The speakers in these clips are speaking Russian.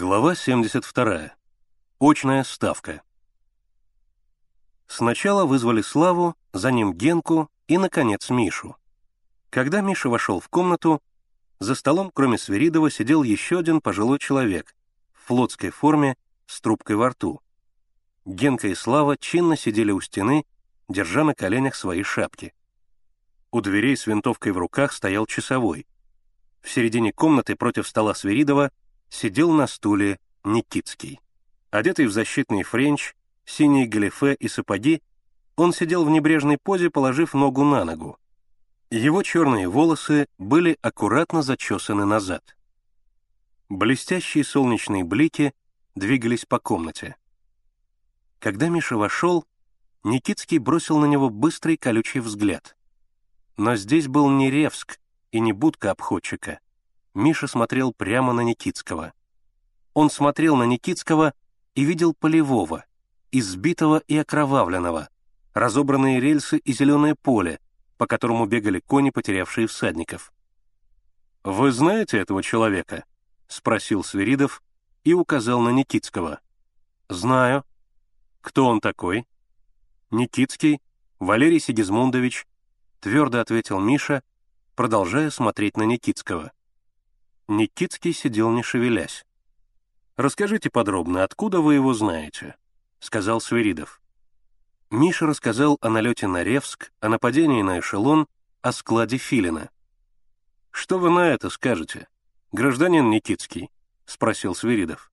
Глава 72. Очная ставка. Сначала вызвали Славу, за ним Генку и, наконец, Мишу. Когда Миша вошел в комнату, за столом, кроме Сверидова, сидел еще один пожилой человек в флотской форме с трубкой во рту. Генка и Слава чинно сидели у стены, держа на коленях свои шапки. У дверей с винтовкой в руках стоял часовой. В середине комнаты против стола Сверидова — сидел на стуле Никитский. Одетый в защитный френч, синие галифе и сапоги, он сидел в небрежной позе, положив ногу на ногу. Его черные волосы были аккуратно зачесаны назад. Блестящие солнечные блики двигались по комнате. Когда Миша вошел, Никитский бросил на него быстрый колючий взгляд. Но здесь был не Ревск и не будка обходчика. Миша смотрел прямо на Никитского. Он смотрел на Никитского и видел полевого, избитого и окровавленного, разобранные рельсы и зеленое поле, по которому бегали кони, потерявшие всадников. «Вы знаете этого человека?» — спросил Свиридов и указал на Никитского. «Знаю». «Кто он такой?» «Никитский, Валерий Сигизмундович», — твердо ответил Миша, продолжая смотреть на Никитского. Никитский сидел не шевелясь. «Расскажите подробно, откуда вы его знаете?» — сказал Свиридов. Миша рассказал о налете на Ревск, о нападении на эшелон, о складе Филина. «Что вы на это скажете, гражданин Никитский?» — спросил Свиридов.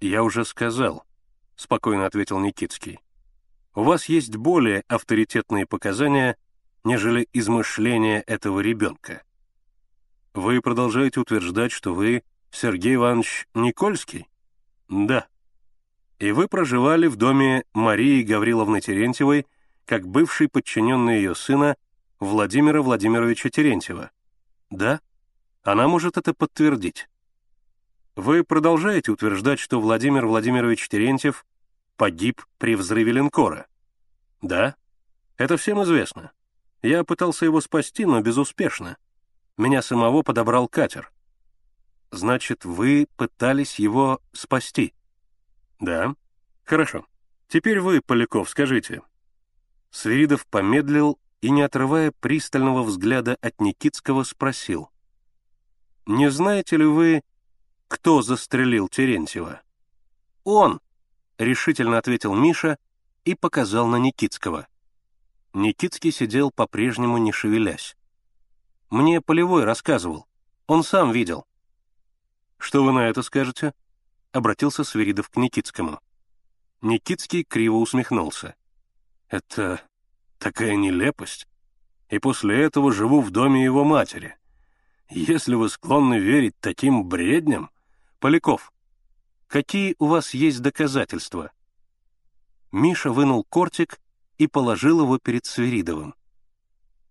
«Я уже сказал», — спокойно ответил Никитский. «У вас есть более авторитетные показания, нежели измышления этого ребенка». Вы продолжаете утверждать, что вы Сергей Иванович Никольский? Да. И вы проживали в доме Марии Гавриловны Терентьевой как бывший подчиненный ее сына Владимира Владимировича Терентьева? Да. Она может это подтвердить. Вы продолжаете утверждать, что Владимир Владимирович Терентьев погиб при взрыве линкора? Да. Это всем известно. Я пытался его спасти, но безуспешно. Меня самого подобрал катер. Значит, вы пытались его спасти? Да. Хорошо. Теперь вы, Поляков, скажите. Свиридов помедлил и, не отрывая пристального взгляда от Никитского, спросил. «Не знаете ли вы, кто застрелил Терентьева?» «Он!» — решительно ответил Миша и показал на Никитского. Никитский сидел по-прежнему не шевелясь. Мне Полевой рассказывал. Он сам видел». «Что вы на это скажете?» — обратился Свиридов к Никитскому. Никитский криво усмехнулся. «Это такая нелепость. И после этого живу в доме его матери. Если вы склонны верить таким бредням, Поляков, какие у вас есть доказательства?» Миша вынул кортик и положил его перед Свиридовым.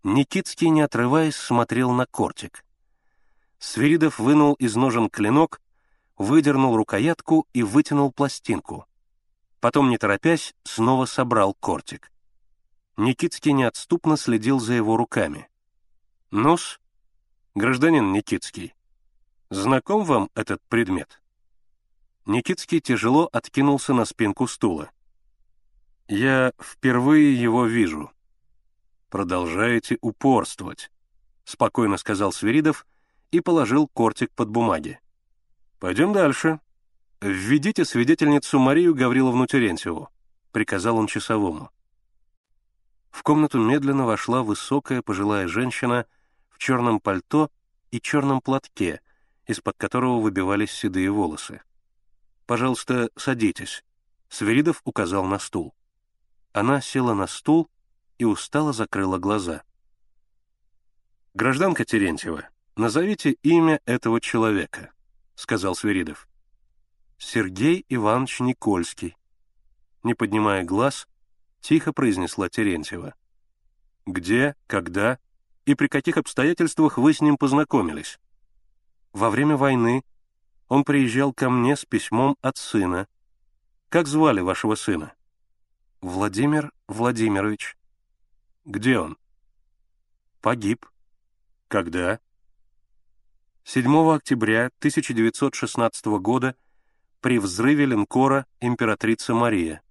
Никитский, не отрываясь, смотрел на кортик. Свиридов вынул из ножен клинок, выдернул рукоятку и вытянул пластинку. Потом, не торопясь, снова собрал кортик. Никитский неотступно следил за его руками. «Ну-с, гражданин Никитский, знаком вам этот предмет?» Никитский тяжело откинулся на спинку стула. «Я впервые его вижу», «Продолжаете упорствовать», — спокойно сказал Свиридов и положил кортик под бумаги. «Пойдем дальше. Введите свидетельницу Марию Гавриловну Терентьеву», — приказал он часовому. В комнату медленно вошла высокая пожилая женщина в черном пальто и черном платке, из-под которого выбивались седые волосы. «Пожалуйста, садитесь», — Свиридов указал на стул. Она села на стул и устало закрыла глаза. «Гражданка Терентьева, назовите имя этого человека», — сказал Свиридов. «Сергей Иванович Никольский». Не поднимая глаз, тихо произнесла Терентьева. «Где, когда и при каких обстоятельствах вы с ним познакомились?» «Во время войны он приезжал ко мне с письмом от сына. Как звали вашего сына?» «Владимир Владимирович». Где он? Погиб. Когда? 7 октября 1916 года при взрыве линкора «Императрица Мария».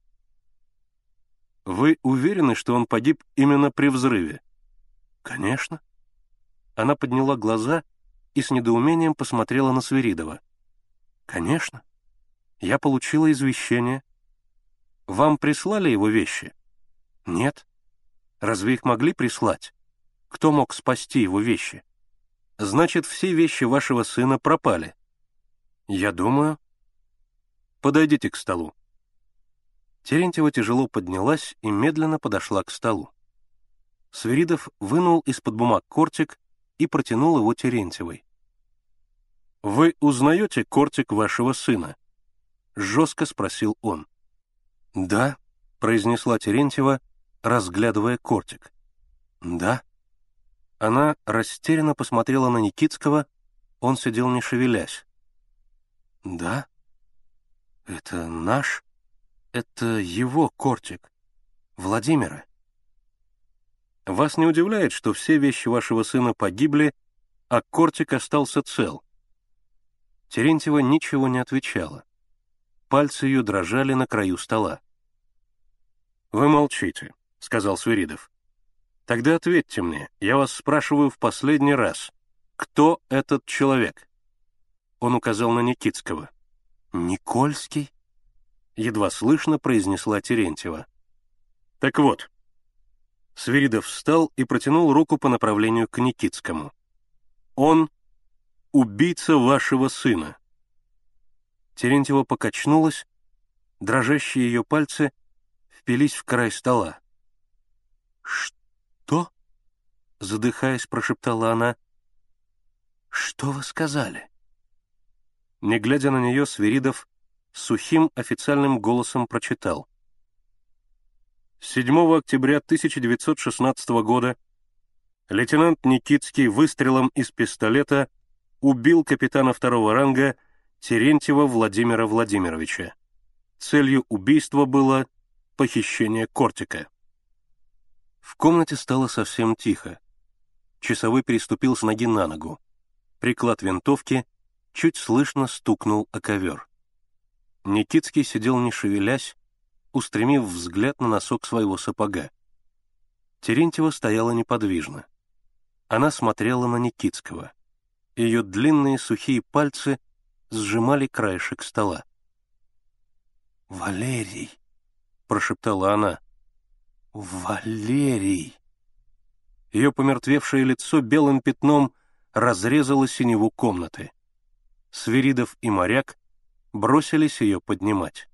«Вы уверены, что он погиб именно при взрыве?» «Конечно». Она подняла глаза и с недоумением посмотрела на Свиридова. «Конечно. Я получила извещение. Вам прислали его вещи?» «Нет. Разве их могли прислать? Кто мог спасти его вещи?» «Значит, все вещи вашего сына пропали?» «Я думаю». «Подойдите к столу». Терентьева тяжело поднялась и медленно подошла к столу. Свиридов вынул из-под бумаг кортик и протянул его Терентьевой. «Вы узнаете кортик вашего сына?» — жестко спросил он. «Да», — произнесла Терентьева, разглядывая кортик. «Да». Она растерянно посмотрела на Никитского, он сидел не шевелясь. «Да? Это наш? Это его кортик. Владимира?» «Вас не удивляет, что все вещи вашего сына погибли, а кортик остался цел?» Терентьева ничего не отвечала. Пальцы ее дрожали на краю стола. «Вы молчите», — сказал Свиридов. «Тогда ответьте мне, я вас спрашиваю в последний раз. Кто этот человек?» Он указал на Никитского. «Никольский?» Едва слышно произнесла Терентьева. «Так вот». Свиридов встал и протянул руку по направлению к Никитскому. «Он убийца вашего сына». Терентьева покачнулась, дрожащие ее пальцы впились в край стола. «Что?» — задыхаясь, прошептала она. «Что вы сказали?» Не глядя на нее, Свиридов сухим официальным голосом прочитал. 7 октября 1916 года лейтенант Никитский выстрелом из пистолета убил капитана второго ранга Терентьева Владимира Владимировича. Целью убийства было похищение кортика. В комнате стало совсем тихо. Часовой переступил с ноги на ногу. Приклад винтовки чуть слышно стукнул о ковер. Никитский сидел не шевелясь, устремив взгляд на носок своего сапога. Терентьева стояла неподвижно. Она смотрела на Никитского. Ее длинные сухие пальцы сжимали краешек стола. «Валерий!» — прошептала она. «Валерий!» Ее помертвевшее лицо белым пятном разрезало синеву комнаты. Свиридов и моряк бросились ее поднимать.